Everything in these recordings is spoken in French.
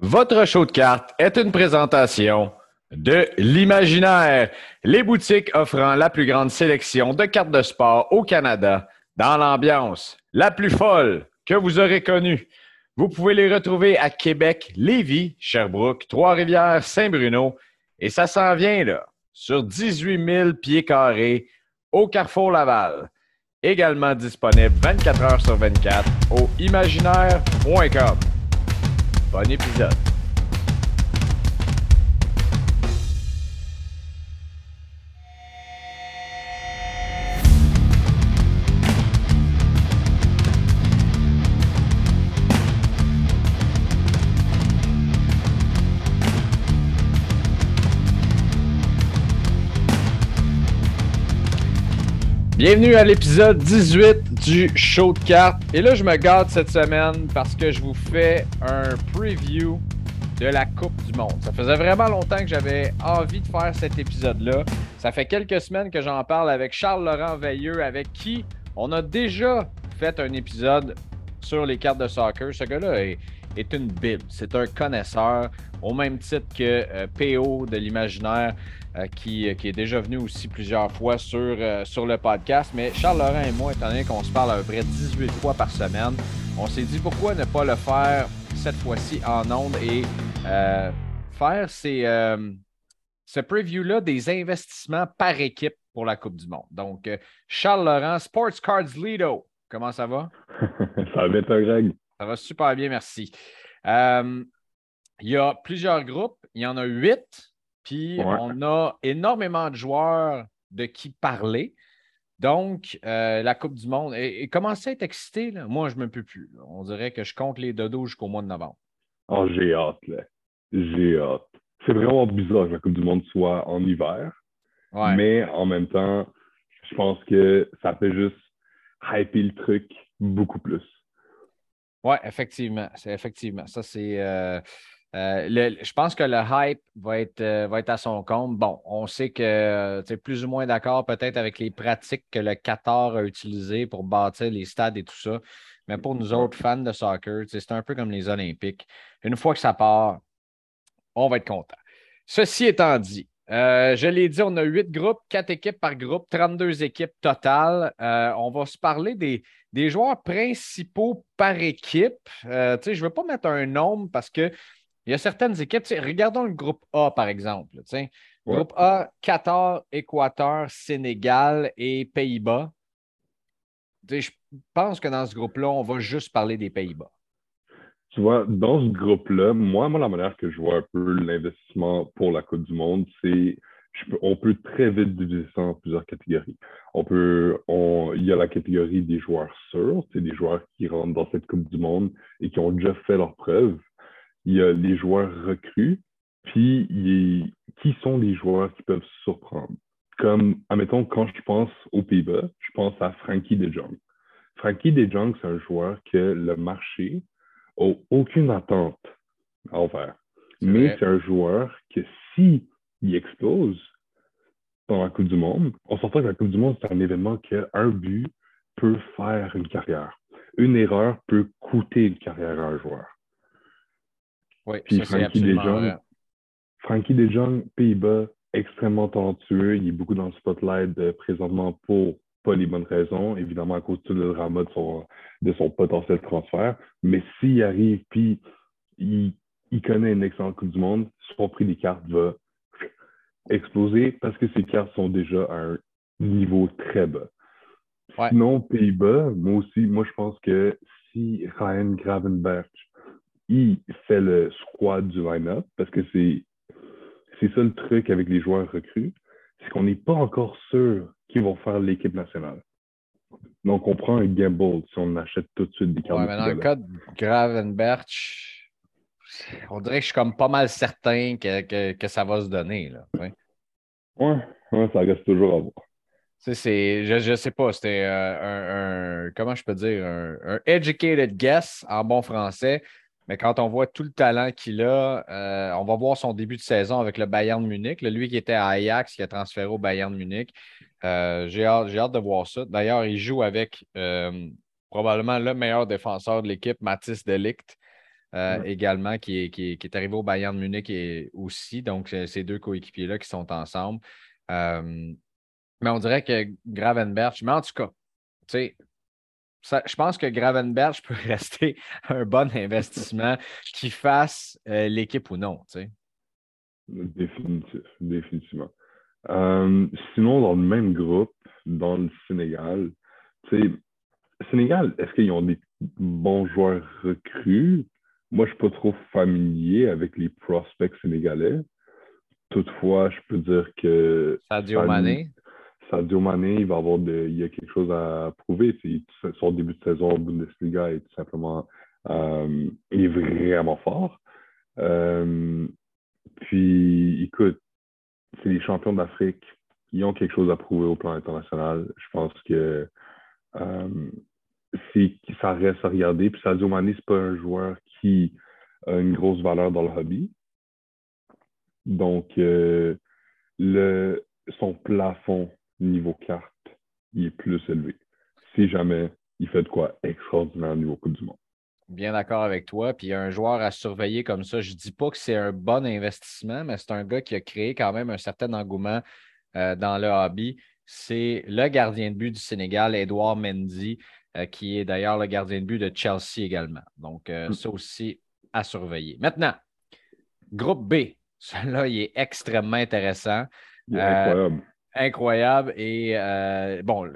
Votre show de cartes est une présentation de l'imaginaire, les boutiques offrant la plus grande sélection de cartes de sport au Canada dans l'ambiance la plus folle que vous aurez connue. Vous pouvez les retrouver à Québec, Lévis, Sherbrooke, Trois-Rivières, Saint-Bruno et ça s'en vient là, sur 18 000 pieds carrés au Carrefour Laval. Également disponible 24 heures sur 24 au imaginaire.com. Bon épisode. Bienvenue à l'épisode 18 du show de cartes. Et là, je me garde cette semaine parce que je vous fais un preview de la Coupe du Monde. Ça faisait vraiment longtemps que j'avais envie de faire cet épisode-là. Ça fait quelques semaines que j'en parle avec Charles-Laurent Veilleux, avec qui on a déjà fait un épisode sur les cartes de soccer. Ce gars-là est, une bible. C'est un connaisseur, au même titre que euh, PO de l'imaginaire. Euh, qui, qui, est déjà venu aussi plusieurs fois sur, euh, sur le podcast. Mais Charles Laurent et moi, étant donné qu'on se parle à peu près 18 fois par semaine, on s'est dit pourquoi ne pas le faire cette fois-ci en ondes et euh, faire ces, ce preview-là des investissements par équipe pour la Coupe du Monde. Donc, Charles Laurent, Sports Cards Lido, comment ça va? ça va bien, Greg? Ça va super bien, merci. il y a plusieurs groupes, il y en a huit. Puis on a énormément de joueurs de qui parler. Donc, euh, la Coupe du Monde. Et, commencez à être excité, là? moi, je ne me peux plus. On dirait que je compte les dodos jusqu'au mois de novembre. Oh, j'ai hâte, là. J'ai hâte. C'est vraiment bizarre que la Coupe du Monde soit en hiver. Mais en même temps, je pense que ça fait juste hyper le truc beaucoup plus. Oui, effectivement. Effectivement. Ça, c'est. Euh, euh, je pense que le hype va être, euh, va être à son compte. Bon, on sait que tu es plus ou moins d'accord peut-être avec les pratiques que le Qatar a utilisées pour bâtir les stades et tout ça. Mais pour nous autres fans de soccer, c'est un peu comme les Olympiques. Une fois que ça part, on va être content. Ceci étant dit, euh, je l'ai dit, on a huit groupes, quatre équipes par groupe, 32 équipes totales. on va se parler des, des joueurs principaux par équipe. je ne veux pas mettre un nombre parce que il y a certaines équipes, regardons le groupe A, par exemple. Groupe A, Qatar, Équateur, Sénégal et Pays-Bas. Je pense que dans ce groupe-là, on va juste parler des Pays-Bas. Tu vois, dans ce groupe-là, moi, moi, la manière que je vois un peu l'investissement pour la Coupe du Monde, c'est on peut très vite diviser ça en plusieurs catégories. On peut, il y a la catégorie des joueurs sûrs, c'est des joueurs qui rentrent dans cette Coupe du Monde et qui ont déjà fait leurs preuves il y a les joueurs recrues, puis qui sont les joueurs qui peuvent surprendre? Comme, admettons, quand je pense aux Pays-Bas, je pense à Frankie de Jong. Frankie de Jong, c'est un joueur que le marché n'a aucune attente envers. Mais c'est un joueur que si il explose dans la Coupe du Monde, on s'entend que la Coupe du Monde, c'est un événement qu'un but peut faire une carrière. Une erreur peut coûter une carrière à un joueur. Oui, Puis Frankie Desjong, Frankie Pays-Bas, extrêmement talentueux. Il est beaucoup dans le spotlight euh, présentement pour pas les bonnes raisons, évidemment à cause de tout le drama de son, de son potentiel transfert. Mais s'il arrive, puis il, il, connaît une excellente Coupe du Monde, son prix des cartes va exploser parce que ses cartes sont déjà à un niveau très bas. Sinon, Pays-Bas, moi aussi, moi je pense que si Ryan Gravenberch il fait le squad du line-up parce que c'est, c'est ça le truc avec les joueurs recrues, c'est qu'on n'est pas encore sûr qu'ils vont faire l'équipe nationale. Donc, on prend un gamble si on achète tout de suite des cartes. Ouais, mais dans le cas de Gravenberch, on dirait que je suis comme pas mal certain que, que, ça va se donner. Là. Ouais. ouais, ça reste toujours à voir. C'est, je ne sais pas, c'était euh, un, comment je peux dire, un, un, educated guess en bon français. Mais quand on voit tout le talent qu'il a, euh, on va voir son début de saison avec le Bayern Munich. lui qui était à Ajax, qui a transféré au Bayern Munich. Euh, j'ai, hâte, de voir ça. D'ailleurs, il joue avec euh, probablement le meilleur défenseur de l'équipe, Mathis Delict. également, qui est, qui, est, arrivé au Bayern de Munich et aussi. Donc, ces deux coéquipiers-là qui sont ensemble. mais on dirait que Gravenberch, mais en tout cas, tu sais, je pense que Gravenberch peut rester un bon investissement qui fasse euh, l'équipe ou non. Tu sais. Définitif, définitivement. Euh, sinon, dans le même groupe, dans le Sénégal, tu sais, Sénégal, est-ce qu'ils ont des bons joueurs recrues? Moi, je ne suis pas trop familier avec les prospects sénégalais. Toutefois, je peux dire que. Sadio Mané? Sadio Mané, il va avoir il y a quelque chose à prouver. Son début de saison en Bundesliga est tout simplement euh, est vraiment fort. Euh, puis, écoute, c'est les champions d'Afrique. Ils ont quelque chose à prouver au plan international. Je pense que euh, ça reste à regarder. Puis Sadio Mané, ce pas un joueur qui a une grosse valeur dans le hobby. Donc, le, son plafond niveau carte, il est plus élevé. Si jamais il fait de quoi extraordinaire au niveau Coupe du Monde. Bien d'accord avec toi. Puis un joueur à surveiller comme ça, je ne dis pas que c'est un bon investissement, mais c'est un gars qui a créé quand même un certain engouement euh, dans le hobby. C'est le gardien de but du Sénégal, Edouard Mendy, euh, qui est d'ailleurs le gardien de but de Chelsea également. Donc, euh, mm. ça aussi à surveiller. Maintenant, groupe B. Celui-là, il est extrêmement intéressant. incroyable incroyable. Et euh, bon,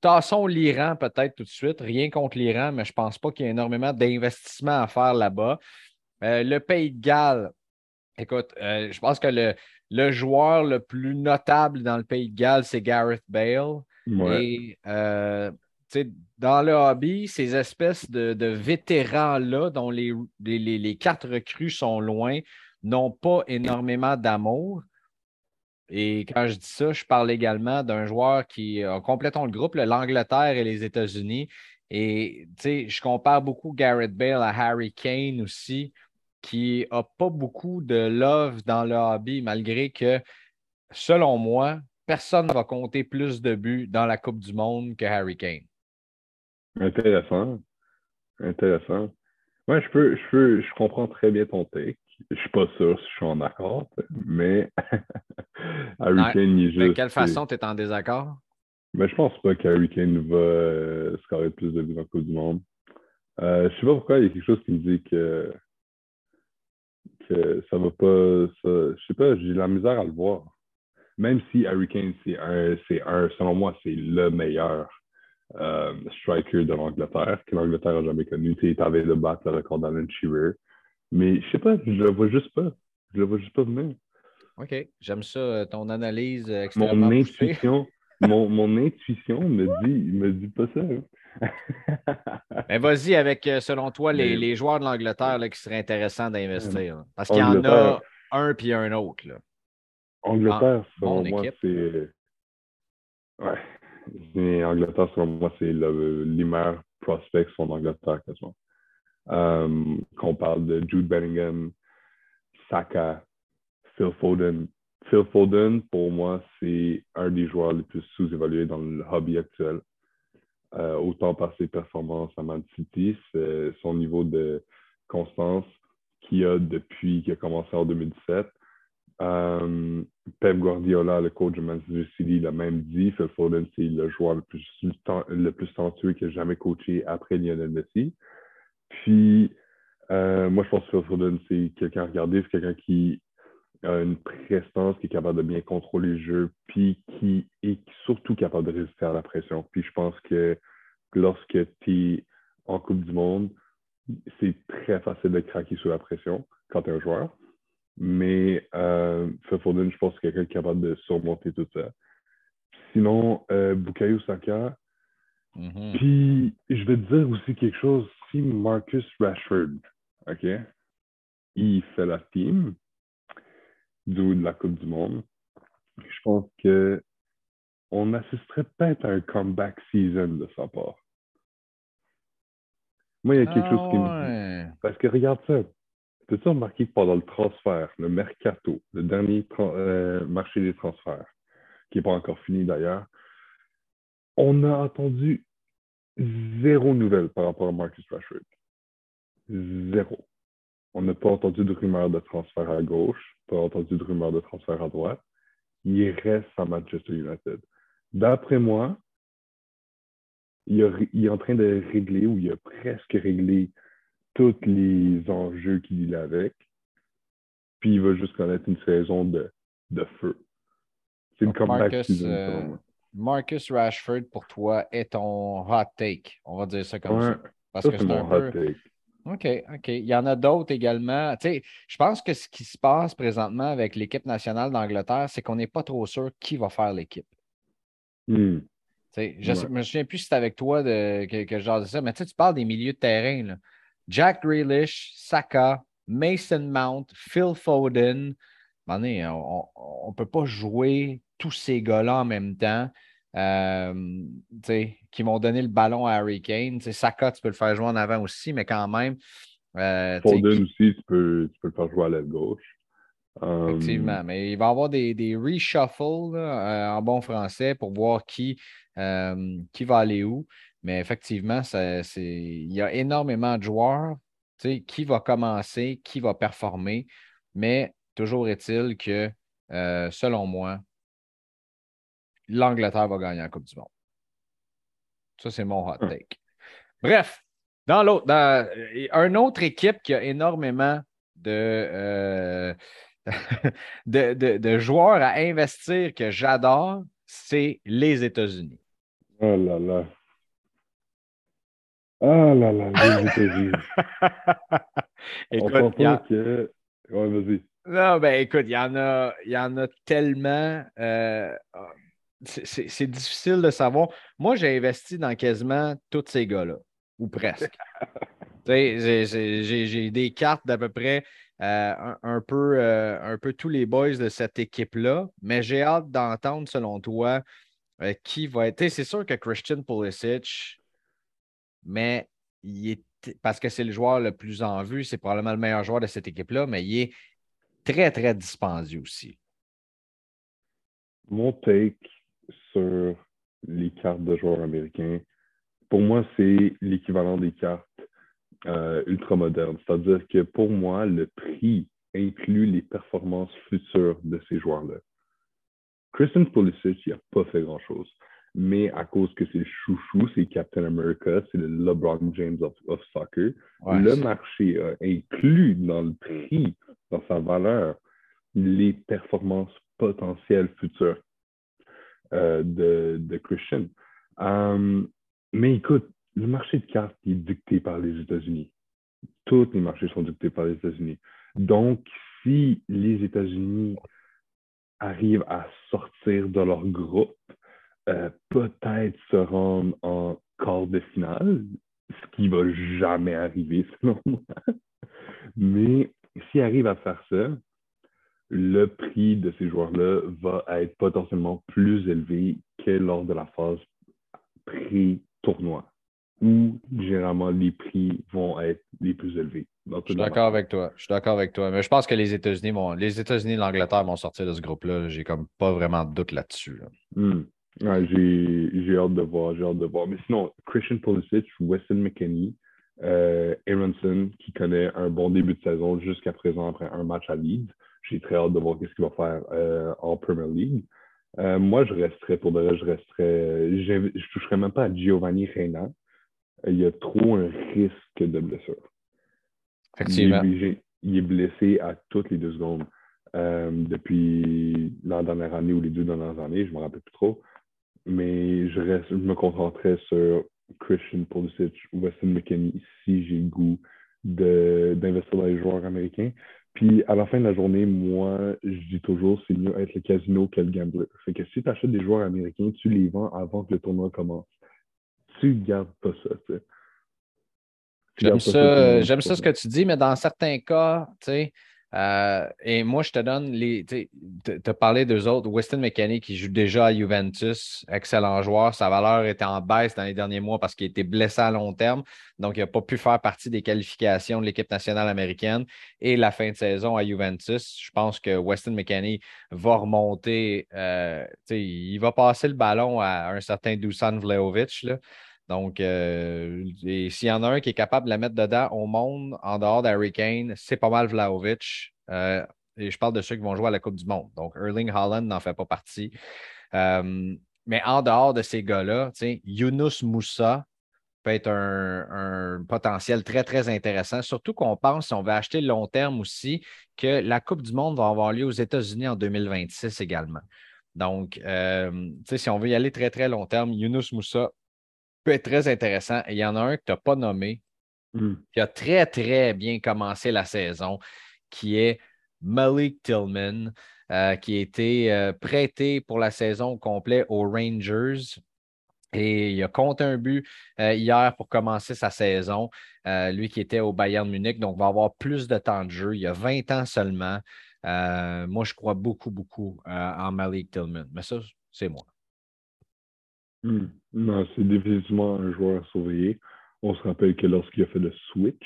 tassons l'Iran peut-être tout de suite. Rien contre l'Iran, mais je ne pense pas qu'il y ait énormément d'investissement à faire là-bas. Euh, le Pays de Galles, écoute, euh, je pense que le, le, joueur le plus notable dans le Pays de Galles, c'est Gareth Bale. Et dans le hobby, ces espèces de, vétérans-là, dont les, les, les, quatre recrues sont loin, n'ont pas énormément d'amour. Et quand je dis ça, je parle également d'un joueur qui a complétons le groupe, l'Angleterre et les États-Unis. Et je compare beaucoup Garrett Bale à Harry Kane aussi, qui n'a pas beaucoup de love dans le hobby, malgré que, selon moi, personne ne va compter plus de buts dans la Coupe du Monde que Harry Kane. Intéressant. Intéressant. Oui, je peux, je peux, je comprends très bien ton take. Je suis pas sûr si je suis en accord, mais Harry Kane, il juste. De quelle façon tu es en désaccord? Mais je pense pas qu'Harry Kane va euh, scorer plus de buts en Coupe du Monde. Euh, je sais pas pourquoi il y a quelque chose qui me dit que, que ça va pas. Ça, je sais pas, j'ai la misère à le voir. Même si Harry Kane, c'est un, c'est un, selon moi, c'est le meilleur euh, striker de l'Angleterre que l'Angleterre a jamais connu. Tu avais de battre le record d'Alan Shearer. Mais je sais pas, je le vois juste pas. Je le vois juste pas venir. OK. J'aime ça, euh, ton analyse euh, extrêmement mon intuition, mon, mon, intuition me dit, me dit pas ça. Hein. Mais vas-y avec, euh, selon toi, les, les joueurs de l'Angleterre qui seraient intéressants d'investir. Parce qu'il y en a un puis un autre. Là. Angleterre, selon moi, c'est. Ouais. Mais Angleterre, selon moi, c'est les meilleurs prospects sont d'Angleterre quasiment. Euh, qu'on parle de Jude Bellingham, Saka, Phil Foden. Phil Foden, pour moi, c'est un des joueurs les plus sous-évalués dans le hobby actuel. Euh, autant par ses performances à Man City, son niveau de constance qu'il a depuis qu'il a commencé en 2017. Euh, Pep Guardiola, le coach de Manchester City, l'a même dit. Phil Foden, c'est le joueur le plus, le plus talentueux qu'il a jamais coaché après Lionel Messi. Puis, euh, moi, je pense que Phil c'est quelqu'un à regarder, c'est quelqu'un qui a une prestance, qui est capable de bien contrôler le jeu, puis qui est surtout capable de résister à la pression. Puis je pense que lorsque tu es en Coupe du Monde, c'est très facile de craquer sous la pression quand tu es un joueur. Mais euh, Phil Foden, je pense que c'est quelqu'un qui est capable de surmonter tout ça. Sinon, euh, Bukayo Saka. Mm-hmm. Puis, je vais te dire aussi quelque chose Marcus Rashford, OK, il fait la team de la Coupe du Monde, je pense que on assisterait peut-être à un comeback season de sa part. Moi, il y a quelque chose qui me dit. Parce que regarde ça. Peux-tu remarquer que pendant le transfert, le mercato, le dernier euh, marché des transferts, qui n'est pas encore fini d'ailleurs, on a attendu zéro nouvelle par rapport à Marcus Rashford. Zéro. On n'a pas entendu de rumeur de transfert à gauche, pas entendu de rumeur de transfert à droite. Il reste à Manchester United. D'après moi, il, est en train de régler ou il a presque réglé tous les enjeux qu'il a avec. Puis il va juste connaître une saison de, de feu. C'est une comeback Marcus, euh, Marcus Rashford, pour toi, est ton hot take? On va dire ça comme ça. Parce que c'est mon hot take. OK, OK. Il y en a d'autres également. Tu sais, je pense que ce qui se passe présentement avec l'équipe nationale d'Angleterre, c'est qu'on n'est pas trop sûr qui va faire l'équipe. Hmm. Je ne me souviens plus si c'est avec toi de, que, que je ça, mais tu parles des milieux de terrain. Là. Jack Grealish, Saka, Mason Mount, Phil Foden. on ne peut pas jouer tous ces gars-là en même temps. Euh, qui m'ont donné le ballon à Harry Kane. Saka, tu peux le faire jouer en avant aussi, mais quand même. Euh, Foden aussi, tu peux, tu peux, le faire jouer à l'aile gauche. Effectivement, um, mais il va y avoir des, des reshuffles euh, en bon français pour voir qui, euh, qui va aller où. Mais effectivement, il y a énormément de joueurs. Qui va commencer, qui va performer. Mais toujours est-il que, euh, selon moi, l'Angleterre va gagner la Coupe du Monde. Ça, c'est mon hot hum. take. Bref, dans l'autre, dans une autre équipe qui a énormément de, de, joueurs à investir que j'adore, c'est les États-Unis. Oh là là. Oh là là, les États-Unis. écoute, y a... que... ouais, vas-y. Non, ben écoute, il y en a, il y en a tellement. Euh, c'est difficile de savoir. Moi, j'ai investi dans quasiment tous ces gars-là, ou presque. j'ai des cartes d'à peu près euh, un, peu, euh, un peu tous les boys de cette équipe-là, mais j'ai hâte d'entendre, selon toi, euh, qui va être. C'est sûr que Christian Pulisic, mais il est parce que c'est le joueur le plus en vue, c'est probablement le meilleur joueur de cette équipe-là, mais il est très, très dispendieux aussi. Mon take sur les cartes de joueurs américains, pour moi, c'est l'équivalent des cartes euh, ultra moderne. C'est-à-dire que pour moi, le prix inclut les performances futures de ces joueurs-là. Christian Pulisic, il n'a pas fait grand-chose. Mais à cause que c'est le chouchou, c'est Captain America, c'est le LeBron James of, soccer, le marché a inclus dans le prix, dans sa valeur, les performances potentielles futures de, de, Christian. Um, mais écoute, le marché de cartes est dicté par les États-Unis. Tous les marchés sont dictés par les États-Unis. Donc, si les États-Unis arrivent à sortir de leur groupe, euh, peut-être se rendre en quart de finale, ce qui va jamais arriver selon moi. Mais s'ils arrivent à faire ça, le prix de ces joueurs-là va être potentiellement plus élevé que lors de la phase pré-tournoi où généralement les prix vont être les plus élevés. Je suis d'accord avec toi. Je suis d'accord avec toi. Mais je pense que les États-Unis vont. Les États-Unis et l'Angleterre vont sortir de ce groupe-là. J'ai comme pas vraiment de doute là-dessus. Hmm. j'ai hâte de voir. J'ai hâte de voir. Mais sinon, Christian Pulisic, Weston McKenney, euh, Aronson, qui connaît un bon début de saison jusqu'à présent après un match à Leeds. J'ai très hâte de voir ce qu'il va faire euh, en Premier League. Euh, moi, je resterais pour de vrai, je resterais. Je ne toucherais même pas à Giovanni Reina il y a trop un risque de blessure. Effectivement. Il est, blessé à toutes les deux secondes. Euh, depuis la dernière année ou les deux dernières années, je ne me rappelle plus trop. Mais je, reste, je me concentrais sur Christian Pulisic ou Weston McKinney si j'ai le goût d'investir dans les joueurs américains. Puis à la fin de la journée, moi, je dis toujours, c'est mieux être le casino que le gambler. Fait que si tu achètes des joueurs américains, tu les vends avant que le tournoi commence tu gardes pas ça. J'aime ça, j'aime ça ce que tu dis, mais dans certains cas, tu sais, euh, et moi, je te donne les. Tu as parlé d'eux autres. Weston McKenney qui joue déjà à Juventus, excellent joueur. Sa valeur était en baisse dans les derniers mois parce qu'il était blessé à long terme. Donc, il n'a pas pu faire partie des qualifications de l'équipe nationale américaine. Et la fin de saison à Juventus, je pense que Weston McKenney va remonter. Euh, il va passer le ballon à un certain Dusan Vlaovic. Là. Donc, euh, s'il y en a un qui est capable de la mettre dedans au monde, en dehors d'Harry Kane, c'est pas mal Vlaovic. Euh, et je parle de ceux qui vont jouer à la Coupe du Monde. Donc, Erling Holland n'en fait pas partie. Euh, mais en dehors de ces gars-là, Yunus Moussa peut être un, potentiel très, très intéressant. Surtout qu'on pense, si on veut acheter long terme aussi, que la Coupe du Monde va avoir lieu aux États-Unis en 2026 également. Donc, si on veut y aller très, très long terme, Yunus Moussa peut être très intéressant. Et il y en a un que tu n'as pas nommé, hmm. qui a très, très bien commencé la saison, qui est Malik Tillman, euh, qui a été euh, prêté pour la saison au complet aux Rangers. Et il a compté un but euh, hier pour commencer sa saison. lui qui était au Bayern Munich, donc va avoir plus de temps de jeu. Il a 20 ans seulement. moi, je crois beaucoup, beaucoup en Malik Tillman. Mais ça, c'est moi. Hmm. Non, c'est définitivement un joueur à surveiller. On se rappelle que lorsqu'il a fait le switch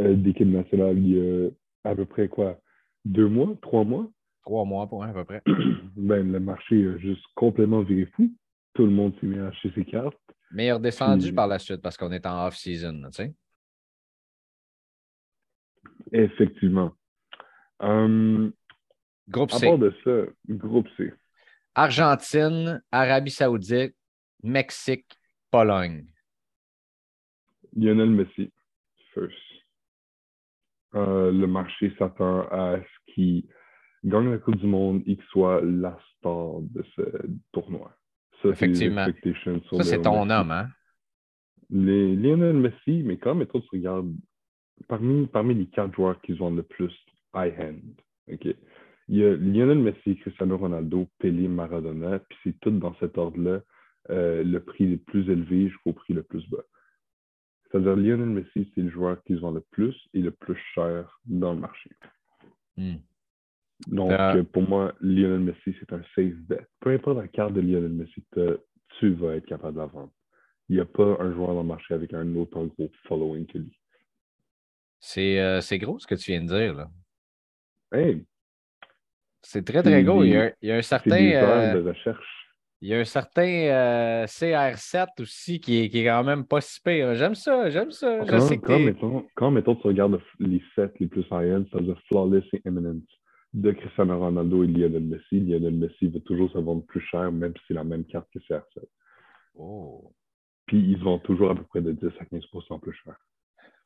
euh, d'équipe nationale, il y a à peu près quoi? Deux mois? Trois mois? Trois mois, pour un, à peu près. ben, le marché a juste complètement viré fou. Tout le monde s'est mis à acheter ses cartes. Mais il est redescendu par la suite parce qu'on est en off-season, tu sais. Effectivement. Hum, groupe C. À part de ça, groupe C. Argentine, Arabie Saoudite, Mexique, Pologne. Lionel Messi, first. Euh, le marché s'attend à ce qu'il gagne la Coupe du Monde et qu'il soit la star de ce tournoi. Ça, Effectivement. Ça, c'est ton homme, hein? Les, Lionel Messi, mais quand même, toi, tu regardes, parmi, parmi les quatre joueurs qui ont le plus high-hand, OK? Il y a Lionel Messi, Cristiano Ronaldo, Pelé, Maradona, puis c'est tout dans cet ordre-là euh, le prix le plus élevé jusqu'au prix le plus bas. C'est-à-dire, Lionel Messi, c'est le joueur qui vend le plus et le plus cher dans le marché. Hmm. Donc, euh, pour moi, Lionel Messi, c'est un safe bet. Peu importe la carte de Lionel Messi, tu vas être capable de la vendre. Il n'y a pas un joueur dans le marché avec un autre gros following que lui. C'est c'est gros ce que tu viens de dire, là. Hey, c'est très, très gros. il, y a, il, y a, un certain. de recherche. Il y a un certain euh, CR7 aussi qui est, qui est, quand même pas si pire. J'aime ça, j'aime ça. Quand, quand, mettons, tu regardes les sets les plus high-end, c'est-à-dire Flawless et Eminent de Cristiano Ronaldo et Lionel Messi, Lionel Messi va toujours se vendre plus cher, même si c'est la même carte que CR7. Oh. Puis ils vont toujours à peu près de 10 à 15% plus cher.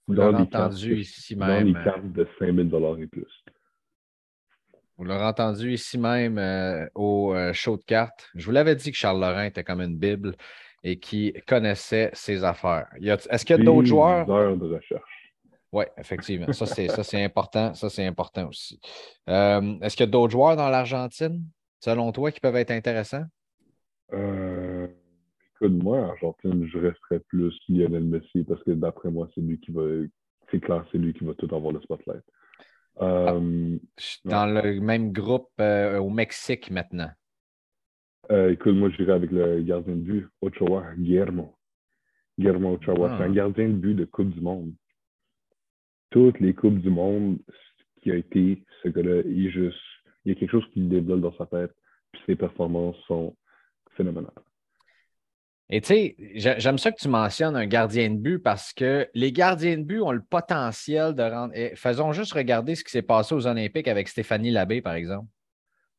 Vous l'avez entendu ici même. Dans les cartes de 5000 et plus. Vous l'aurez entendu ici même euh, au euh, show de cartes. Je vous l'avais dit que Charles Laurent était comme une Bible et qui connaissait ses affaires. Est-ce qu'il y a d'autres joueurs? de recherche. Oui, effectivement. Ça, c'est important. Ça, c'est important aussi. Euh, est-ce qu'il y a d'autres joueurs dans l'Argentine, selon toi, qui peuvent être intéressants? écoute, moi, Argentine, je resterais plus Lionel Messi parce que d'après moi, c'est lui qui va. C'est clair, c'est lui qui va tout avoir le spotlight. Ah, euh, dans le même groupe euh, au Mexique maintenant. Euh, écoute, moi, j'irai avec le gardien de but, Ochoa, Guillermo. Guillermo Ochoa, c'est un ah. gardien de but de Coupe du Monde. Toutes les Coupes du Monde qui a été, ce gars-là, il, juste, il y a quelque chose qui le développe dans sa tête, puis ses performances sont phénoménales. Et tu sais, j'aime ça que tu mentionnes un gardien de but parce que les gardiens de but ont le potentiel de rendre. faisons juste regarder ce qui s'est passé aux Olympiques avec Stéphanie Labbé, par exemple,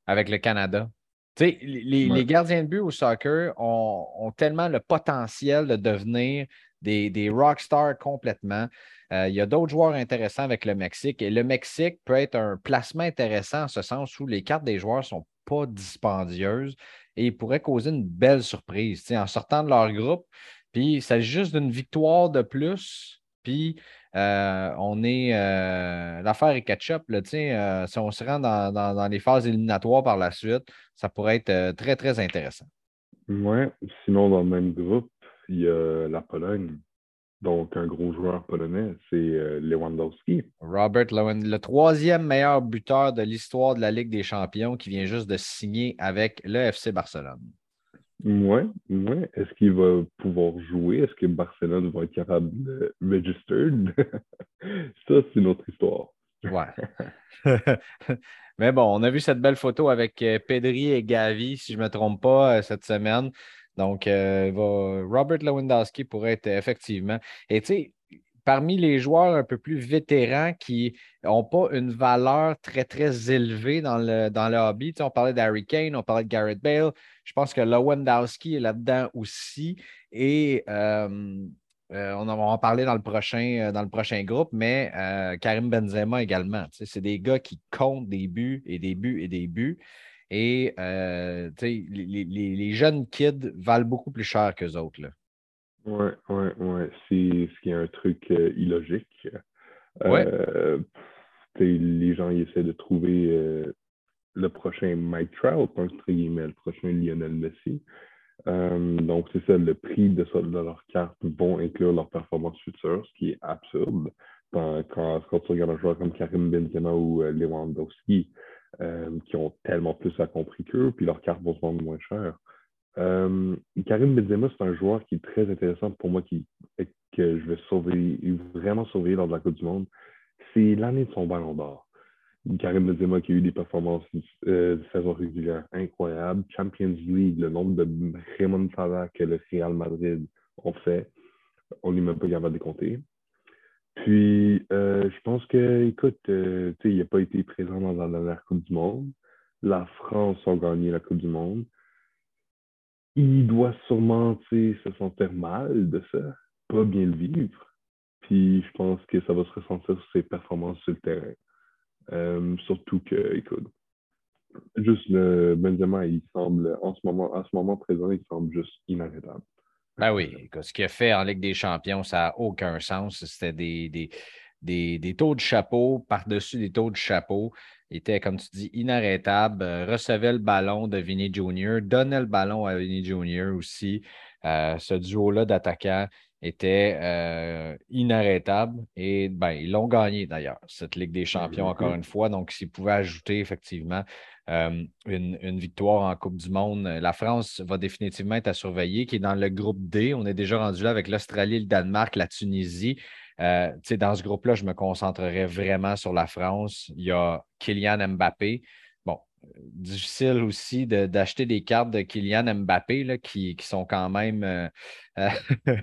avec le Canada. Tu sais, les, gardiens de but au soccer ont, tellement le potentiel de devenir des, des rockstars complètement. Euh, il y a d'autres joueurs intéressants avec le Mexique et le Mexique peut être un placement intéressant en ce sens où les cartes des joueurs ne sont pas dispendieuses et ils pourraient causer une belle surprise en sortant de leur groupe. Puis, il s'agit juste d'une victoire de plus. Puis, euh, on est. Euh, l'affaire est catch-up. Euh, si on se rend dans, les phases éliminatoires par la suite, ça pourrait être très, très intéressant. Oui. Sinon, dans le même groupe, il y a la Pologne. Donc, un gros joueur polonais, c'est euh, Lewandowski. Robert Lewandowski, le troisième meilleur buteur de l'histoire de la Ligue des champions qui vient juste de signer avec le FC Barcelone. Oui, ouais. Est-ce qu'il va pouvoir jouer? Est-ce que Barcelone va être capable de registered? Ça, c'est une autre histoire. Ouais. Mais bon, on a vu cette belle photo avec euh, Pedri et Gavi, si je ne me trompe pas, euh, cette semaine. Donc, Robert Lewandowski pourrait être effectivement. Et tu sais, parmi les joueurs un peu plus vétérans qui n'ont pas une valeur très, très élevée dans le, dans le hobby. on parlait d'Harry Kane, on parlait de Garrett Bale. Je pense que Lewandowski est là-dedans aussi. Et euh, euh, on va en parler dans le prochain, euh, dans le prochain groupe, mais Karim Benzema également. C'est des gars qui comptent des buts et des buts et des buts. Et les, les, les, jeunes kids valent beaucoup plus cher qu'eux autres. Là. Ouais, ouais, ouais. C'est ce qui est un truc euh, illogique. Euh, les gens ils essaient de trouver euh, le prochain Mike Trout, entre guillemets, le prochain Lionel Messi. donc, c'est ça, le prix de, de leurs cartes vont inclure leur performance future, ce qui est absurde. Quand, quand, tu regardes un joueur comme Karim Benzema ou Lewandowski, qui ont tellement plus à compris qu'eux, puis leurs cartes vont se vendre moins cher. Euh, Karim Benzema, c'est un joueur qui est très intéressant pour moi, qui, que je vais sauver, vraiment sauver lors de la Coupe du Monde. C'est l'année de son ballon d'or. Karim Benzema qui a eu des performances euh, de saison régulière incroyables. Champions League, le nombre de Raymond Salah que le Real Madrid ont fait, on n'est même pas capable de compter. Puis, euh, je pense que, écoute, il n'a pas été présent dans la dernière Coupe du Monde. La France a gagné la Coupe du Monde il doit sûrement se sentir mal de ça, pas bien le vivre. Puis je pense que ça va se ressentir sur ses performances sur le terrain. Euh, surtout que, écoute, juste le Benzema, il semble, en ce moment, ce moment présent, il semble juste inarrêtable. Ben oui, ce qu'il a fait en Ligue des Champions, ça n'a aucun sens. C'était des, des, des, des, taux de chapeau par-dessus des taux de chapeau. Il était, comme tu dis, inarrêtable, euh, recevait le ballon de Vinny Jr., donnait le ballon à Vinny Jr. aussi. Euh, ce duo-là d'attaquants était euh, inarrêtable et ben, ils l'ont gagné d'ailleurs, cette Ligue des Champions, encore une fois. Donc, s'ils pouvaient ajouter effectivement une, une, victoire en Coupe du Monde, la France va définitivement être à surveiller, qui est dans le groupe D. On est déjà rendu là avec l'Australie, le Danemark, la Tunisie. Euh, dans ce groupe-là, je me concentrerai vraiment sur la France. Il y a Kylian Mbappé. Difficile aussi d'acheter des cartes de Kylian Mbappé là, qui, sont quand même euh,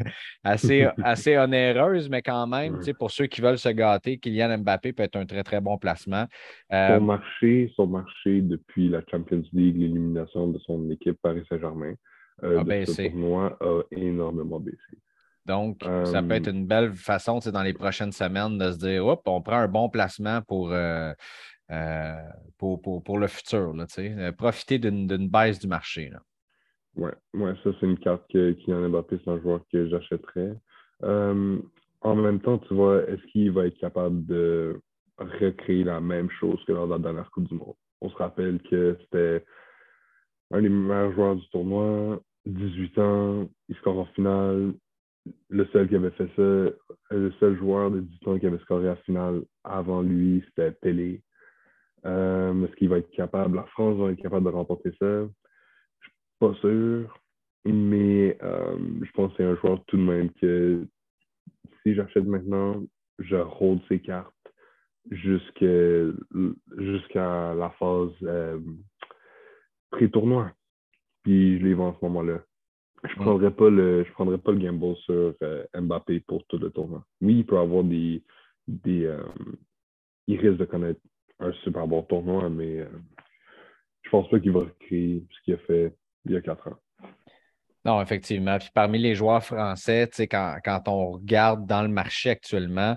assez, assez onéreuses, mais quand même, pour ceux qui veulent se gâter, Kylian Mbappé peut être un très, très bon placement. Euh, son, marché, son marché depuis la Champions League, l'élimination de son équipe Paris Saint-Germain, euh, de ce tournoi a énormément baissé. Donc, ça peut être une belle façon dans les prochaines semaines de se dire Hop, on prend un bon placement pour, euh, euh, pour, pour, le futur. Là, euh, profiter d'une baisse du marché. Oui, ouais, ça, c'est une carte qui en Mbappé, c'est un joueur que j'achèterais. en même temps, tu vois, est-ce qu'il va être capable de recréer la même chose que lors de la dernière Coupe du Monde? On se rappelle que c'était un des meilleurs joueurs du tournoi, 18 ans, il score en finale, le seul qui avait fait ça, le seul joueur de 10 ans qui avait scoré la finale avant lui, c'était Pelé. Euh, est-ce qu'il va être capable, la France va être capable de remporter ça? Je ne suis pas sûr, mais euh, je pense que c'est un joueur tout de même que si j'achète maintenant, je rôde ses cartes jusqu'à la phase euh, pré-tournoi. Puis je les vends à ce moment-là. Je ne prendrais, pas le, je prendrais pas le gamble sur Mbappé pour tout le tournoi. Oui, il peut avoir des. des il risque de connaître un super bon tournoi, mais euh, je pense pas qu'il va recréer ce qu'il a fait il y a quatre ans. Non, effectivement. Puis parmi les joueurs français, quand, quand on regarde dans le marché actuellement,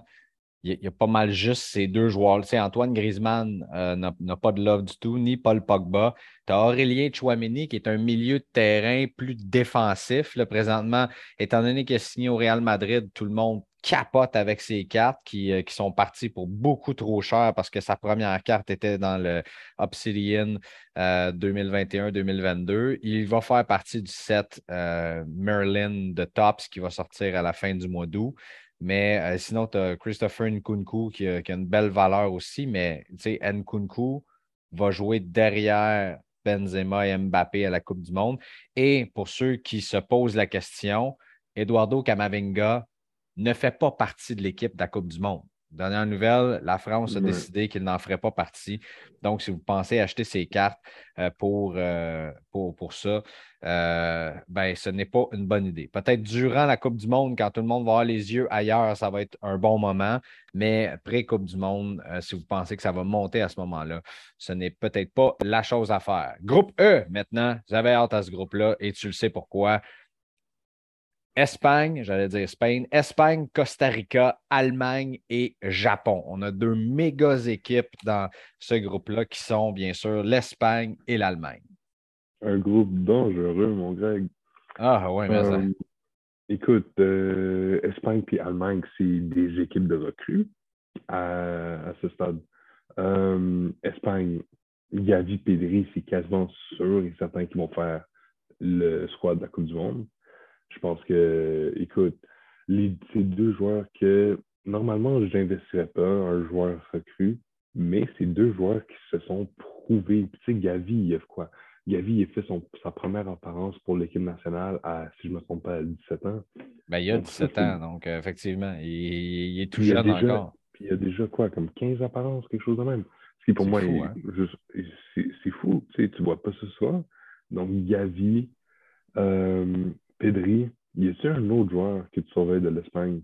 il y, a pas mal juste ces deux joueurs. Tu Antoine Griezmann euh, n'a pas de love du tout, ni Paul Pogba. Tu as Aurélien Chouameni qui est un milieu de terrain plus défensif. Là, présentement, étant donné qu'il a signé au Real Madrid, tout le monde capote avec ses cartes qui, euh, qui sont parties pour beaucoup trop cher parce que sa première carte était dans le Obsidian 2021-2022. Euh, il va faire partie du set Merlin de Tops qui va sortir à la fin du mois d'août. Mais euh, sinon, tu as Christopher Nkunku qui a, une belle valeur aussi, mais Nkunku va jouer derrière Benzema et Mbappé à la Coupe du Monde. Et pour ceux qui se posent la question, Eduardo Camavinga ne fait pas partie de l'équipe de la Coupe du Monde. Dernière nouvelle, la France a décidé qu'il n'en ferait pas partie. Donc, si vous pensez acheter ces cartes euh, pour, euh, pour, pour, ça, euh, ben, ce n'est pas une bonne idée. Peut-être durant la Coupe du Monde, quand tout le monde va avoir les yeux ailleurs, ça va être un bon moment. Mais pré-Coupe du Monde, si vous pensez que ça va monter à ce moment-là, ce n'est peut-être pas la chose à faire. Groupe E, maintenant, vous avez hâte à ce groupe-là et tu le sais pourquoi. Espagne, j'allais dire Espagne, Espagne, Costa Rica, Allemagne et Japon. On a deux méga équipes dans ce groupe-là qui sont bien sûr l'Espagne et l'Allemagne. Un groupe dangereux, mon Greg. Ah ouais, mais ça. Euh, écoute, euh, Espagne et Allemagne, c'est des équipes de recrues à, ce stade. Euh, Espagne, Gavi Pedri, c'est quasiment sûr et certain qu'ils vont faire le squad de la Coupe du Monde. Je pense que, écoute, les, ces deux joueurs que normalement, je n'investirais pas un joueur recru, mais c'est deux joueurs qui se sont prouvés. Tu sais, Gavi, il a fait quoi? Gavi, il a fait son, sa première apparence pour l'équipe nationale à, si je ne me trompe pas, à 17 ans. Ben, il a 17 ans, donc euh, effectivement, il, est tout jeune encore. Puis il y a déjà quoi, comme 15 apparences, quelque chose de même. Ce qui pour moi, hein. c'est fou. Tu sais, tu vois pas ce soir. Donc, Gavi, euh, Pedri, y a-t-il un autre joueur qui te surveille de l'Espagne?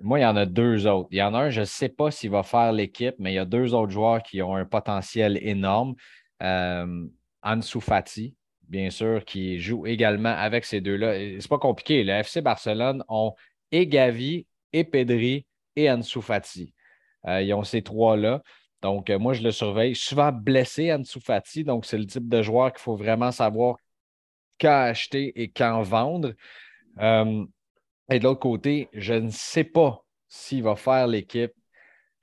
Moi, il y en a deux autres. Il y en a un, je ne sais pas s'il va faire l'équipe, mais il y a deux autres joueurs qui ont un potentiel énorme. Euh, Ansu Fati, bien sûr, qui joue également avec ces deux-là. C'est pas compliqué. Le FC Barcelone ont et Gavi, et Pedri, et Ansu Fati. Euh, ils ont ces trois-là. Donc, euh, moi, je le surveille. Souvent blessé, Ansu Fati. Donc, c'est le type de joueur qu'il faut vraiment savoir quand acheter et quand vendre. Euh, et de l'autre côté, je ne sais pas s'il va faire l'équipe,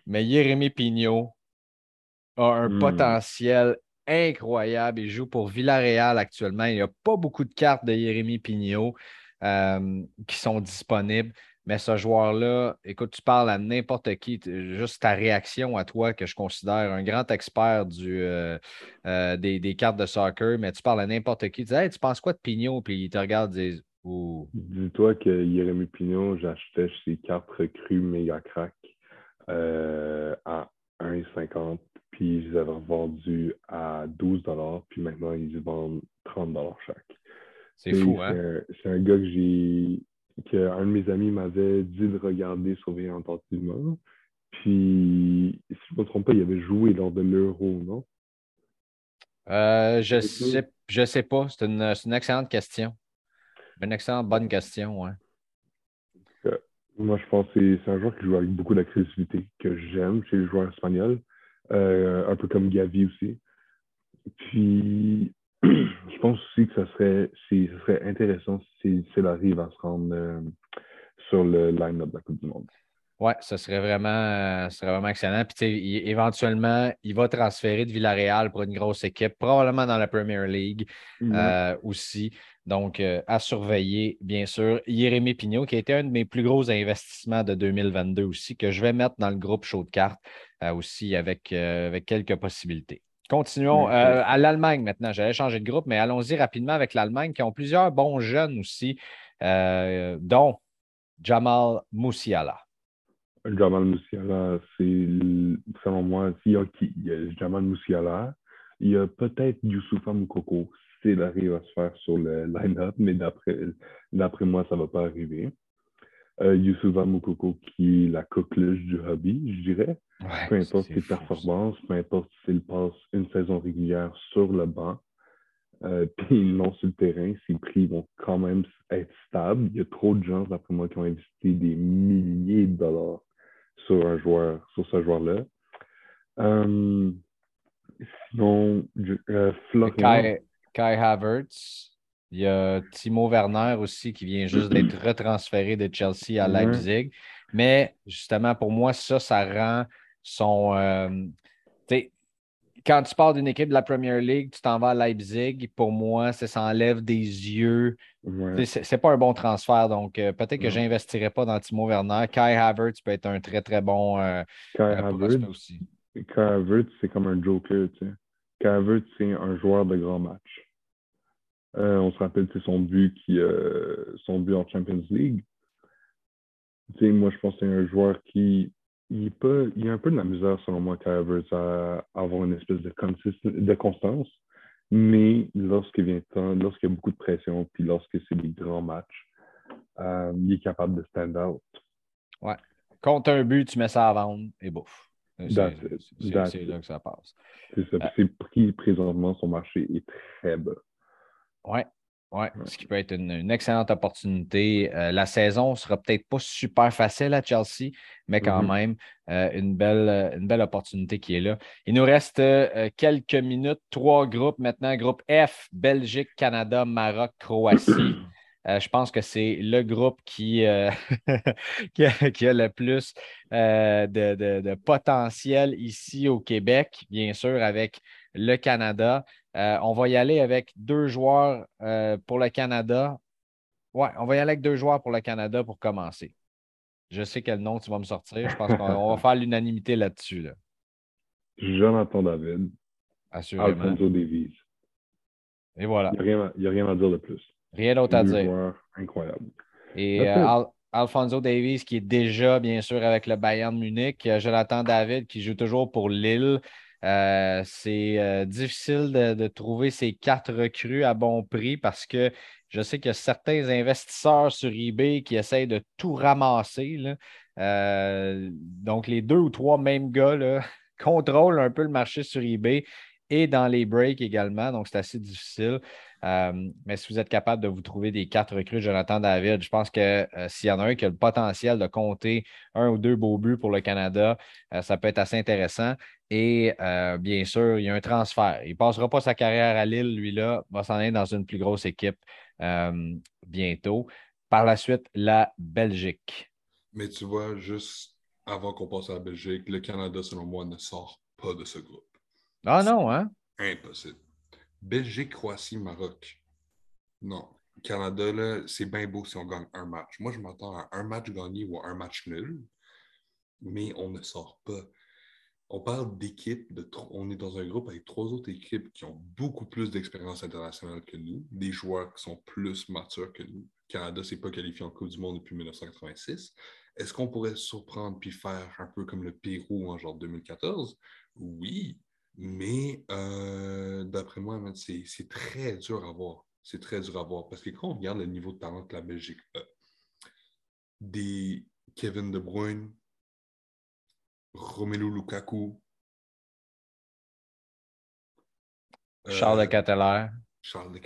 mais Jérémy Pignot a un hmm. potentiel incroyable. Il joue pour Villarreal actuellement. Il n'y a pas beaucoup de cartes de Jérémy Pignot euh, qui sont disponibles. Mais ce joueur-là, écoute, tu parles à n'importe qui, juste ta réaction à toi, que je considère un grand expert du, euh, euh, des, cartes de soccer, mais tu parles à n'importe qui, tu dis Tu penses quoi de Pignot Puis il te regarde et dit Dis-toi que Jérémy Pignot, j'achetais ses cartes recrues méga crack euh, à 1,50, puis je les avais vendues à 12 puis maintenant ils vendent 30 chaque. C'est fou, hein? C'est un gars que j'ai qu'un de mes amis m'avait dit de regarder surveiller attentivement. Puis, si je ne me trompe pas, il avait joué lors de l'Euro, non? Euh, je sais, je sais pas. C'est une, une, excellente question. Une excellente bonne question, ouais. Moi, je pense que c'est un joueur qui joue avec beaucoup d'agressivité, que j'aime chez les joueurs espagnols. Euh, un peu comme Gavi aussi. Puis, je pense aussi que ça serait, ça serait intéressant si, elle arrive à se rendre euh, sur le line-up de la Coupe du Monde. Oui, ce serait vraiment, euh, serait vraiment excellent. Puis, éventuellement, il va transférer de Villarreal pour une grosse équipe, probablement dans la Premier League euh, aussi. Donc, à surveiller, bien sûr. Jérémy Pignot, qui a été un de mes plus gros investissements de 2022 aussi, que je vais mettre dans le groupe Show de cartes aussi avec, avec quelques possibilités. Continuons euh, à l'Allemagne maintenant. J'allais changer de groupe, mais allons-y rapidement avec l'Allemagne qui ont plusieurs bons jeunes aussi, euh, dont Jamal Moussiala. Jamal Moussiala, c'est selon moi, il y a qui? Il y a Jamal Moussiala, il y a peut-être Youssoufa Moukoko s'il arrive à se faire sur le line-up, mais d'après moi, ça ne va pas arriver. Euh, Moukoko qui est la coqueluche du hobby, je dirais peu importe ses performances, peu importe s'il passe une saison régulière sur le banc, euh, puis non sur le terrain, ses prix vont quand même être stables. Il y a trop de gens, d'après moi, qui ont investi des milliers de dollars sur un joueur, sur ce joueur-là. Euh, sinon, euh, Kai, Kai Havertz. Il y a Timo Werner aussi qui vient juste d'être retransféré de Chelsea à Leipzig. Mais justement, pour moi, ça, ça rend sont. Euh, quand tu pars d'une équipe de la Premier League, tu t'en vas à Leipzig, pour moi, ça s'enlève des yeux. Ce C'est pas un bon transfert. Donc, euh, peut-être que je n'investirai pas dans Timo Werner. Kai Havertz peut être un très, très bon euh, Kai Havertz aussi. Kai Havertz, c'est comme un joker. Tu sais. Kai Havertz, c'est un joueur de grand match. On se rappelle, c'est son but qui son but en Champions League. moi, je pense que c'est un joueur qui il, peut, il a un peu de la misère, selon moi, Kai à avoir une espèce de, de constance. Mais lorsqu'il vient temps, lorsqu'il y a beaucoup de pression, puis lorsque c'est des grands matchs, euh, il est capable de stand out. Ouais. Contre un but, tu mets ça à vendre et bouffe. C'est là que ça passe. C'est ça. Euh, présentement, son marché est très bas. Ouais. Oui, ce qui peut être une, excellente opportunité. Euh, la saison ne sera peut-être pas super facile à Chelsea, mais quand mm-hmm. même euh, une, belle, une belle opportunité qui est là. Il nous reste euh, quelques minutes. Trois groupes maintenant. Groupe F, Belgique, Canada, Maroc, Croatie. je pense que c'est le groupe qui, qui, a, le plus de, de, potentiel ici au Québec, bien sûr, avec le Canada. Euh, on va y aller avec deux joueurs euh, pour le Canada. Ouais, on va y aller avec deux joueurs pour le Canada pour commencer. Je sais quel nom tu vas me sortir. Je pense qu'on va faire l'unanimité là-dessus. Jonathan David. Assurément. Alfonso Davies. Et voilà. Il n'y a, rien à dire de plus. Rien d'autre à dire. Joueur incroyable. Et euh, Alfonso Davies qui est déjà, bien sûr, avec le Bayern Munich. Jonathan David qui joue toujours pour Lille. Euh, c'est euh, difficile de, trouver ces quatre recrues à bon prix parce que je sais qu'il y a certains investisseurs sur eBay qui essayent de tout ramasser. Euh, donc, les deux ou trois mêmes gars contrôlent un peu le marché sur eBay et dans les breaks également. Donc, c'est assez difficile. Euh, mais si vous êtes capable de vous trouver des quatre recrues, Jonathan David, je pense que euh, s'il y en a un qui a le potentiel de compter un ou deux beaux buts pour le Canada, euh, ça peut être assez intéressant. Et bien sûr, il y a un transfert. Il ne passera pas sa carrière à Lille, lui-là, va s'en aller dans une plus grosse équipe bientôt. Par la suite, la Belgique. Mais tu vois, juste avant qu'on passe à la Belgique, le Canada, selon moi, ne sort pas de ce groupe. Ah non, hein? Impossible. Belgique, Croatie, Maroc. Non. Canada, là, c'est bien beau si on gagne un match. Moi, je m'attends à un match gagné ou à un match nul, mais on ne sort pas. On parle d'équipes, de on est dans un groupe avec trois autres équipes qui ont beaucoup plus d'expérience internationale que nous, des joueurs qui sont plus matures que nous. Canada s'est pas qualifié en Coupe du Monde depuis 1986. Est-ce qu'on pourrait surprendre puis faire un peu comme le Pérou en genre 2014? Oui, mais euh, d'après moi, c'est très dur à voir. C'est très dur à voir. Parce que quand on regarde le niveau de talent que la Belgique a, des Kevin De Bruyne, Romelu Lukaku, Charles de euh, Catelaire, Charles de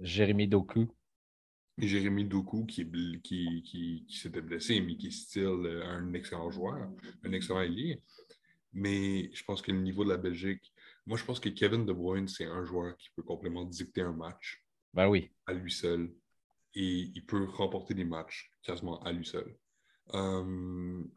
Jérémy Doku. Jérémy Doku qui, qui, qui, qui s'était blessé, mais qui est still un excellent joueur, un excellent allié. Mais je pense que le niveau de la Belgique, moi, je pense que Kevin De Bruyne, c'est un joueur qui peut complètement dicter un match. Ben oui. À lui seul. Et il peut remporter des matchs quasiment à lui seul. Hum,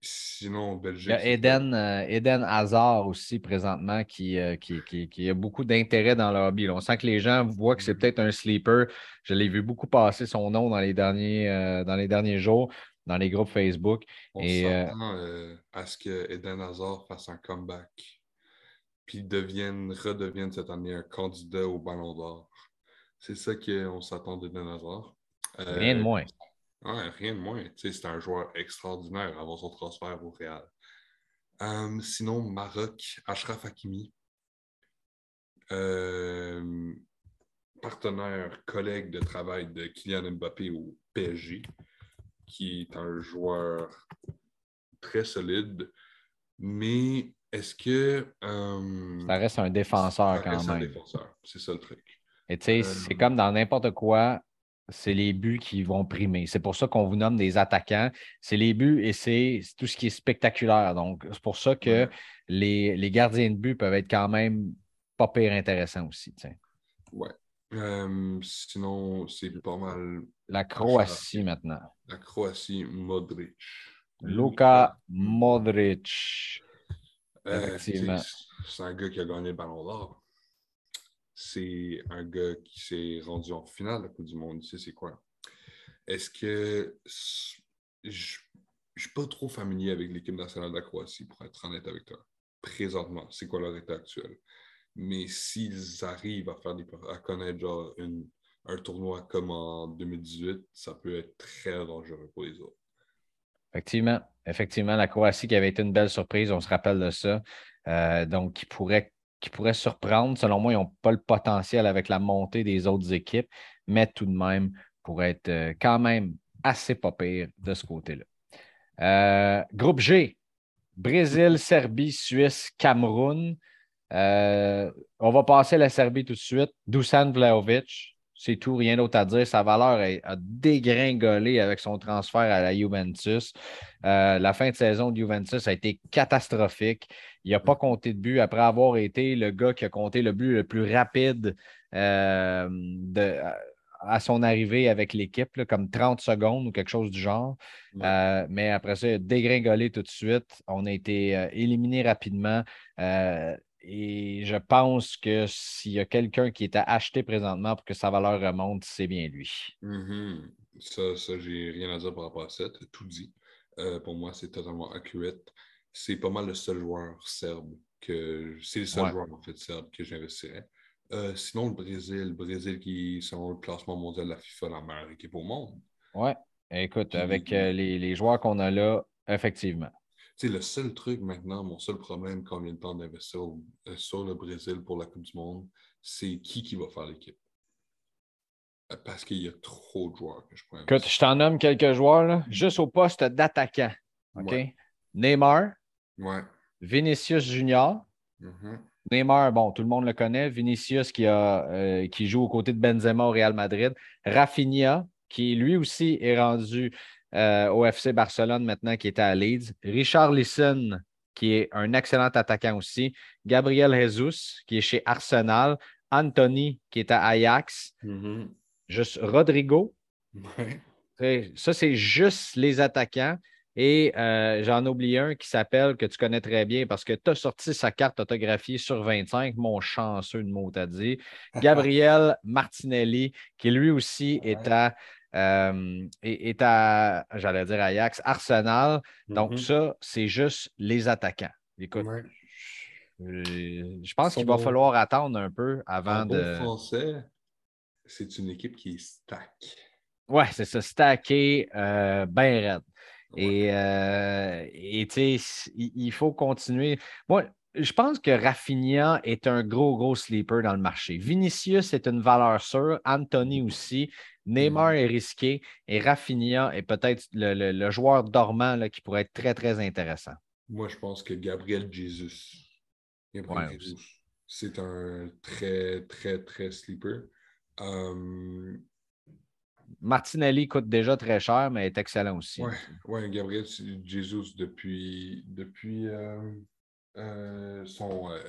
sinon, Belgique. Il y a Eden, euh, Eden Hazard aussi présentement qui, euh, qui, qui, a beaucoup d'intérêt dans leur hobby. On sent que les gens voient que c'est mm-hmm. peut-être un sleeper. Je l'ai vu beaucoup passer son nom dans les derniers, euh, dans les derniers jours dans les groupes Facebook. On s'attend euh, à ce que Eden Hazard fasse un comeback, puis devienne, redevienne cette année un candidat au Ballon d'Or. C'est ça qu'on s'attend d'Eden Hazard. Euh, rien de moins. rien de moins. C'est un joueur extraordinaire avant son transfert au Real. Euh, sinon, Maroc, Ashraf Hakimi. partenaire, collègue de travail de Kylian Mbappé au PSG qui est un joueur très solide, mais est-ce que. Euh, ça reste un défenseur quand même. un défenseur, c'est ça le truc. Et tu sais, c'est euh, comme dans n'importe quoi, c'est les buts qui vont primer. C'est pour ça qu'on vous nomme des attaquants. C'est les buts et c'est tout ce qui est spectaculaire. Donc, c'est pour ça que les, gardiens de but peuvent être quand même pas pire intéressants aussi. Oui. Euh, sinon, c'est pas mal. La Croatie maintenant. La Croatie, Modric. Luka Modric. Euh, c'est un gars qui a gagné le ballon d'or. C'est un gars qui s'est rendu en finale de la Coupe du Monde. Tu sais, c'est quoi? Est-ce que. Je ne suis pas trop familier avec l'équipe nationale de la Croatie, pour être honnête avec toi. Présentement, c'est quoi leur état actuel? Mais s'ils arrivent à, faire des, à connaître genre un tournoi comme en 2018, ça peut être très dangereux pour les autres. Effectivement. Effectivement, la Croatie qui avait été une belle surprise, on se rappelle de ça. Euh, donc, qui pourrait, qui pourrait surprendre. Selon moi, ils n'ont pas le potentiel avec la montée des autres équipes, mais tout de même, pourrait être euh, quand même assez pas pire de ce côté-là. Euh, groupe G, Brésil, Serbie, Suisse, Cameroun. On va passer à la Serbie tout de suite. Dusan Vlaovic, c'est tout, rien d'autre à dire. Sa valeur a, dégringolé avec son transfert à la Juventus. Euh, la fin de saison de Juventus a été catastrophique. Il n'a pas compté de but après avoir été le gars qui a compté le but le plus rapide euh, à son arrivée avec l'équipe, comme 30 secondes ou quelque chose du genre. Euh, mais après ça, il a dégringolé tout de suite. On a été éliminé rapidement. Et je pense que s'il y a quelqu'un qui est à acheter présentement pour que sa valeur remonte, c'est bien lui. Mm-hmm. Ça, ça j'ai rien à dire par rapport à ça. Tout dit. Euh, pour moi, c'est totalement accurate. C'est pas mal le seul joueur serbe que. C'est le seul joueur en fait serbe que j'investirais. Euh, sinon, le Brésil, le Brésil qui, selon le classement mondial de la FIFA, la meilleure équipe au monde. Ouais. Écoute, avec euh, les, les joueurs qu'on a là, effectivement le seul truc maintenant, mon seul problème quand vient le temps d'investir euh, sur le Brésil pour la Coupe du Monde, c'est qui qui va faire l'équipe? Euh, parce qu'il y a trop de joueurs que je pourrais Écoute, je t'en nomme quelques joueurs, là, juste au poste d'attaquant. OK? Neymar. Ouais. Vinicius Junior. Mm-hmm. Neymar, bon, tout le monde le connaît. Vinicius qui, a, euh, qui joue aux côtés de Benzema au Real Madrid. Rafinha, qui lui aussi est rendu euh, au FC Barcelone maintenant qui était à Leeds. Richard Lisson, qui est un excellent attaquant aussi. Gabriel Jesus, qui est chez Arsenal. Anthony, qui est à Ajax. Mm-hmm. Juste Rodrigo. Ça, c'est juste les attaquants. Et euh, j'en oublie un qui s'appelle, que tu connais très bien parce que tu as sorti sa carte autographiée sur 25, mon chanceux de mot, t'as dit. Gabriel Martinelli, qui lui aussi est à euh, est, à, j'allais dire Ajax, Arsenal. Donc, mm-hmm. ça, c'est juste les attaquants. Écoute, je pense qu'il va falloir attendre un peu avant de. français, c'est une équipe qui est stack. Ouais, c'est ça, stacké, euh, bien raide. Et euh, tu sais, il faut continuer. Moi, je pense que Rafinha est un gros, gros sleeper dans le marché. Vinicius est une valeur sûre, Anthony aussi. Neymar mm. est risqué et Rafinha est peut-être le, joueur dormant là, qui pourrait être très, très intéressant. Moi, je pense que Gabriel Jesus. c'est un très, très, très sleeper. Um, Martinelli coûte déjà très cher, mais est excellent aussi. Oui, ouais, Gabriel Jesus, depuis, depuis euh, euh, son. Euh,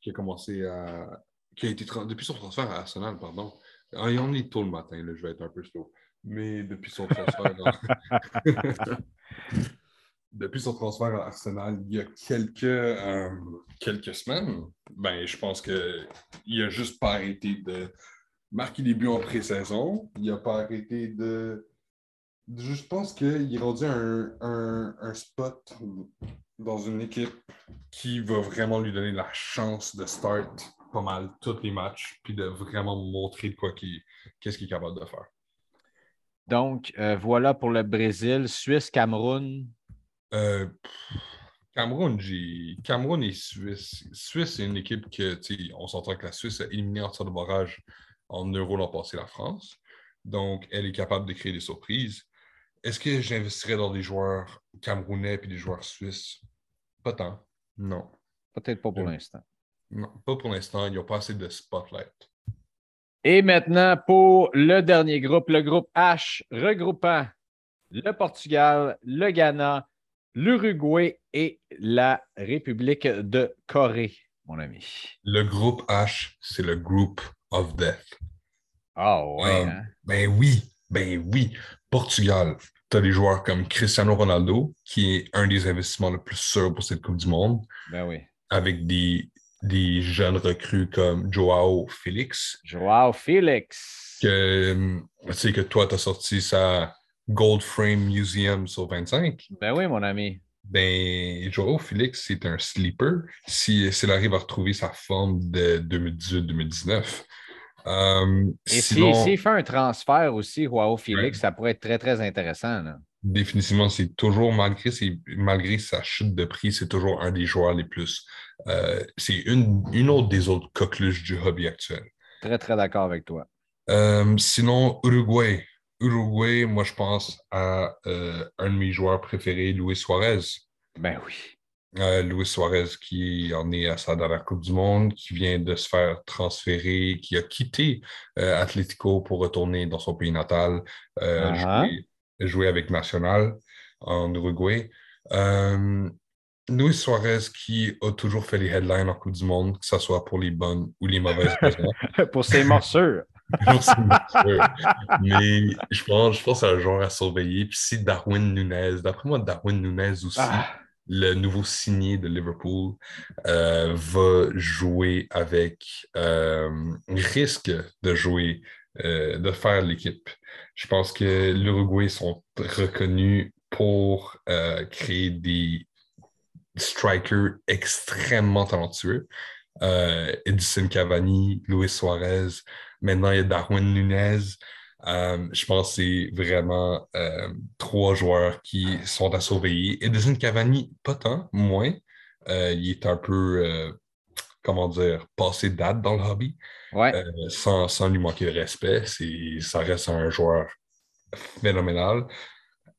qui a commencé à. qui a été depuis son transfert à Arsenal, pardon, ah, on est tôt le matin, je vais être un peu slow. Mais depuis son transfert, depuis son transfert à Arsenal, il y a quelques, euh, quelques semaines, ben, je pense qu'il n'a juste pas arrêté de marquer des buts en pré-saison. Il n'a pas arrêté de. Je pense qu'il est rendu un, un, un, spot dans une équipe qui va vraiment lui donner la chance de start pas mal tous les matchs, puis de vraiment montrer quoi qu'est-ce qu'il est capable de faire. Donc, euh, voilà pour le Brésil. Suisse, Cameroun. Euh, Cameroun, j'ai. Cameroun et Suisse. Suisse, c'est une équipe que, on s'entend que la Suisse a éliminé en tir de barrage en euro l'an passé la France. Donc, elle est capable de créer des surprises. Est-ce que j'investirais dans des joueurs camerounais et des joueurs suisses? Pas tant. Non. Peut-être pas pour l'instant. Non, pas pour l'instant. Ils n'ont pas assez de spotlight. Et maintenant, pour le dernier groupe, le groupe H, regroupant le Portugal, le Ghana, l'Uruguay et la République de Corée, mon ami. Le groupe H, c'est le group of death. Ah ouais. Euh, hein? Ben oui, ben oui. Portugal, tu as des joueurs comme Cristiano Ronaldo, qui est un des investissements les plus sûrs pour cette Coupe du Monde. Ben oui. Avec des des jeunes recrues comme Joao Félix. Joao Félix. Que, tu sais que toi, tu as sorti sa Gold Frame Museum sur 25. Ben oui, mon ami. Ben, Joao Félix, c'est un sleeper s'il si, arrive à retrouver sa forme de 2018-2019. Euh, Et s'il fait un transfert aussi, Joao Félix, ça pourrait être très, très intéressant. Définitivement, c'est toujours, malgré, malgré sa chute de prix, c'est toujours un des joueurs les plus. Euh, c'est une, une autre des autres coqueluches du hobby actuel. Très, très d'accord avec toi. Euh, sinon, Uruguay. Uruguay, moi, je pense à euh, un de mes joueurs préférés, Luis Suarez. Ben oui. Luis Suarez qui en est à sa dernière Coupe du Monde, qui vient de se faire transférer, qui a quitté Atlético pour retourner dans son pays natal, uh-huh joué avec National en Uruguay. Euh, Luis Suarez qui a toujours fait les headlines en Coupe du Monde, que ce soit pour les bonnes ou les mauvaises raisons. pour ses morsures. Mais je pense, je pense que c'est un joueur à surveiller. Puis si Darwin Nunez, d'après moi, Darwin Nunez aussi, ah. le nouveau signé de Liverpool, euh, va jouer avec, euh, risque de jouer, euh, de faire l'équipe. Je pense que l'Uruguay sont reconnus pour euh, créer des strikers extrêmement talentueux. Euh, Edison Cavani, Luis Suarez, maintenant il y a Darwin Nunez. Euh, je pense que c'est vraiment trois joueurs qui sont à surveiller. Edison Cavani, pas tant, moins. il est un peu, comment dire, passé date dans le hobby. Euh, sans, sans, lui manquer de respect. Ça reste un joueur phénoménal.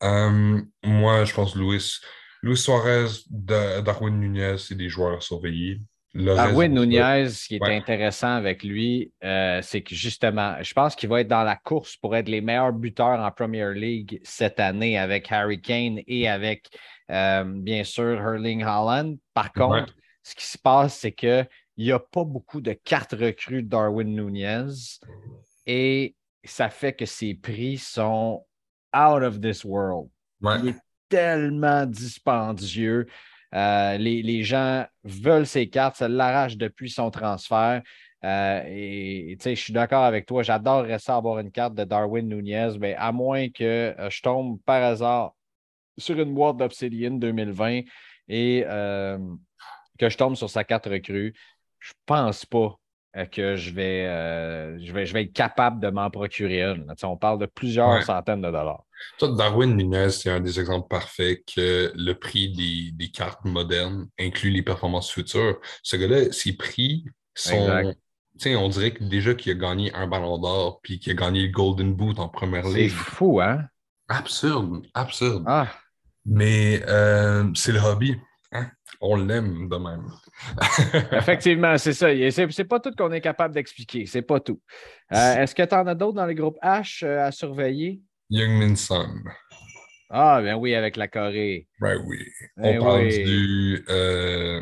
Euh, moi, je pense Luis, Luis Suarez, Darwin Nunez, c'est des joueurs à surveiller. Darwin Nunez, ce qui est intéressant avec lui, euh, c'est que justement, je pense qu'il va être dans la course pour être les meilleurs buteurs en Premier League cette année avec Harry Kane et avec, bien sûr, Hurling Holland. Par contre, ce qui se passe, c'est que il n'y a pas beaucoup de cartes recrues de Darwin Nunez et ça fait que ses prix sont out of this world. Il est tellement dispendieux. Euh, les, gens veulent ses cartes, ça l'arrache depuis son transfert. Euh, et je suis d'accord avec toi, j'adorerais ça avoir une carte de Darwin Nunez, mais à moins que euh, je tombe par hasard sur une boîte d'Obsidian 2020 et que je tombe sur sa carte recrue je pense pas euh, que je vais, euh, je vais, je vais être capable de m'en procurer une. on parle de plusieurs centaines de dollars. Toi, Darwin Nunez, c'est un des exemples parfaits que le prix des, cartes modernes inclut les performances futures. Ce gars-là, ses prix sont. On dirait que déjà qu'il a gagné un ballon d'or puis qu'il a gagné le Golden Boot en première ligue. C'est fou, hein? Absurde, absurde. Ah. Mais euh, c'est le hobby. Hein? On l'aime de même. Effectivement, c'est ça. C'est pas tout qu'on est capable d'expliquer. C'est pas tout. Euh, est-ce que tu en as d'autres dans le groupe H euh, à surveiller? Young Min Son. Ah, ben oui, avec la Corée. Ben oui. Ben On parle du. Euh,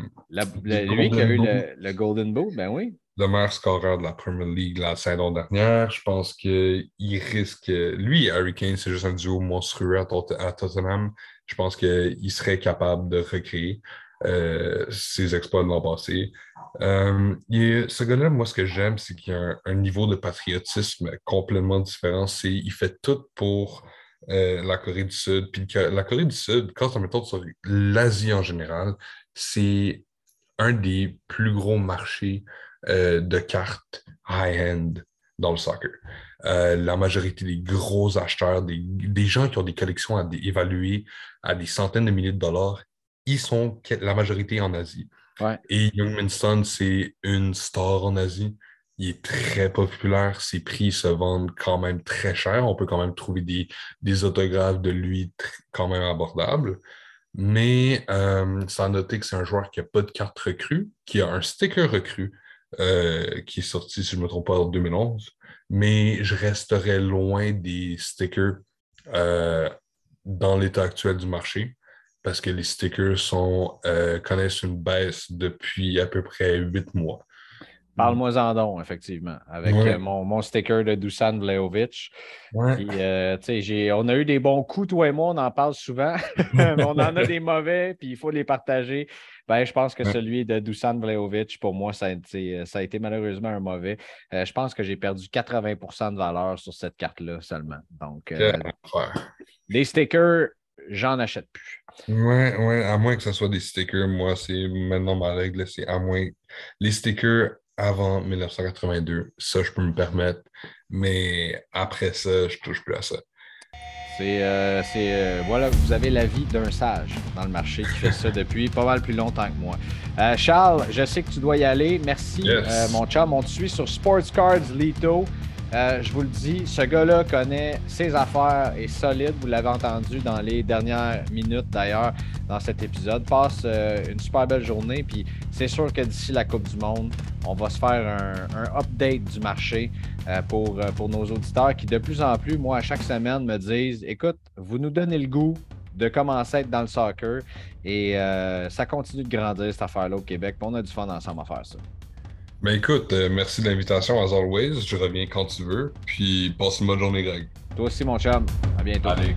lui qui a eu le, Golden Boot, ben oui. Le meilleur scoreur de la Premier League la saison dernière. Je pense qu'il risque. Lui, Harry Kane, c'est juste un duo monstrueux à, Tottenham. Je pense qu'il serait capable de recréer. Euh, ses exploits de l'an passé. Euh, ce gars-là, moi, ce que j'aime, c'est qu'il a un, niveau de patriotisme complètement différent. il fait tout pour euh, la Corée du Sud. Puis la Corée du Sud, quand on sur l'Asie en général, c'est un des plus gros marchés de cartes high-end dans le soccer. la majorité des gros acheteurs, des, gens qui ont des collections à évaluer à des centaines de milliers de dollars, ils sont la majorité en Asie. Et Young Min c'est une star en Asie. Il est très populaire. Ses prix se vendent quand même très cher. On peut quand même trouver des, des autographes de lui quand même abordables. Mais euh, a noté que c'est un joueur qui n'a pas de carte recrue, qui a un sticker recrue, euh, qui est sorti, si je ne me trompe pas, en 2011. Mais je resterai loin des stickers euh, dans l'état actuel du marché parce que les stickers euh, connaissent une baisse depuis à peu près huit mois. Parle-moi-en donc, effectivement, avec euh, mon, sticker de Dusan Vlaovic. Euh, on a eu des bons coups, toi et moi, on en parle souvent. on en a des mauvais, puis il faut les partager. Ben, je pense que celui de Dusan Vlaovic, pour moi, ça a, été, ça a été malheureusement un mauvais. je pense que j'ai perdu 80% de valeur sur cette carte-là seulement. Donc, les stickers, j'en achète plus. Ouais, ouais, à moins que ce soit des stickers. Moi, c'est maintenant ma règle, c'est à moins. Les stickers avant 1982, ça, je peux me permettre. Mais après ça, je touche plus à ça. C'est, euh, euh, voilà, vous avez la vie d'un sage dans le marché qui fait ça depuis pas mal plus longtemps que moi. Euh, Charles, je sais que tu dois y aller. Merci, Yes. mon chum. On te suit sur Sports Cards Lito. Euh, je vous le dis, ce gars-là connaît ses affaires et solide. Vous l'avez entendu dans les dernières minutes d'ailleurs dans cet épisode. Passe euh, une super belle journée. Puis c'est sûr que d'ici la Coupe du Monde, on va se faire un, update du marché euh, pour, pour nos auditeurs qui de plus en plus, moi, à chaque semaine, me disent écoute, vous nous donnez le goût de commencer à être dans le soccer et ça continue de grandir cette affaire-là au Québec. Puis on a du fun ensemble à faire ça. Ben écoute, euh, merci de l'invitation, as always. Je reviens quand tu veux. Puis passe une bonne journée, Greg. Toi aussi, mon chum. À bientôt. Allez.